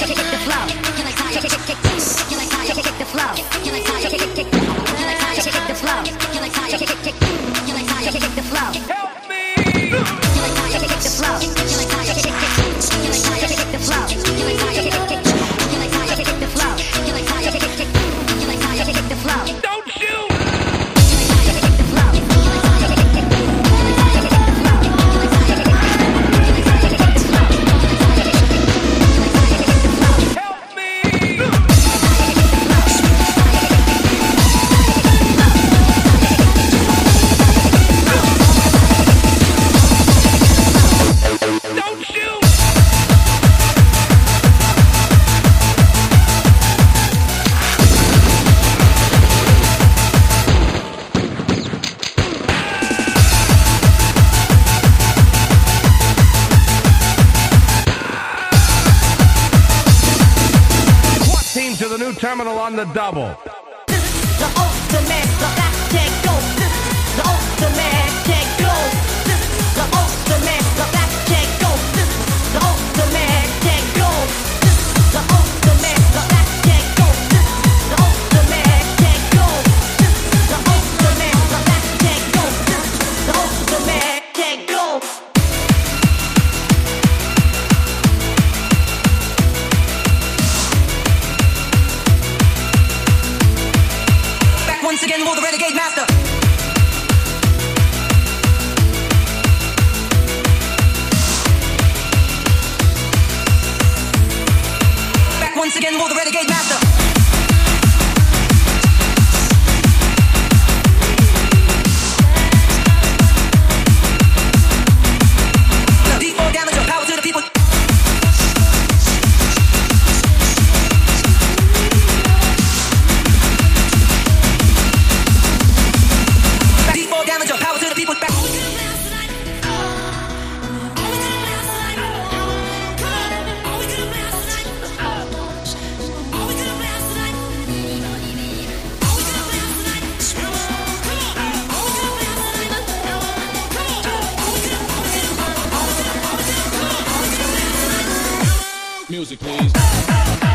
rock, the flow. Terminal on the double. The ultimate galactic ghost. The ultimate renegade master. Back once again for the renegade master. Music, please.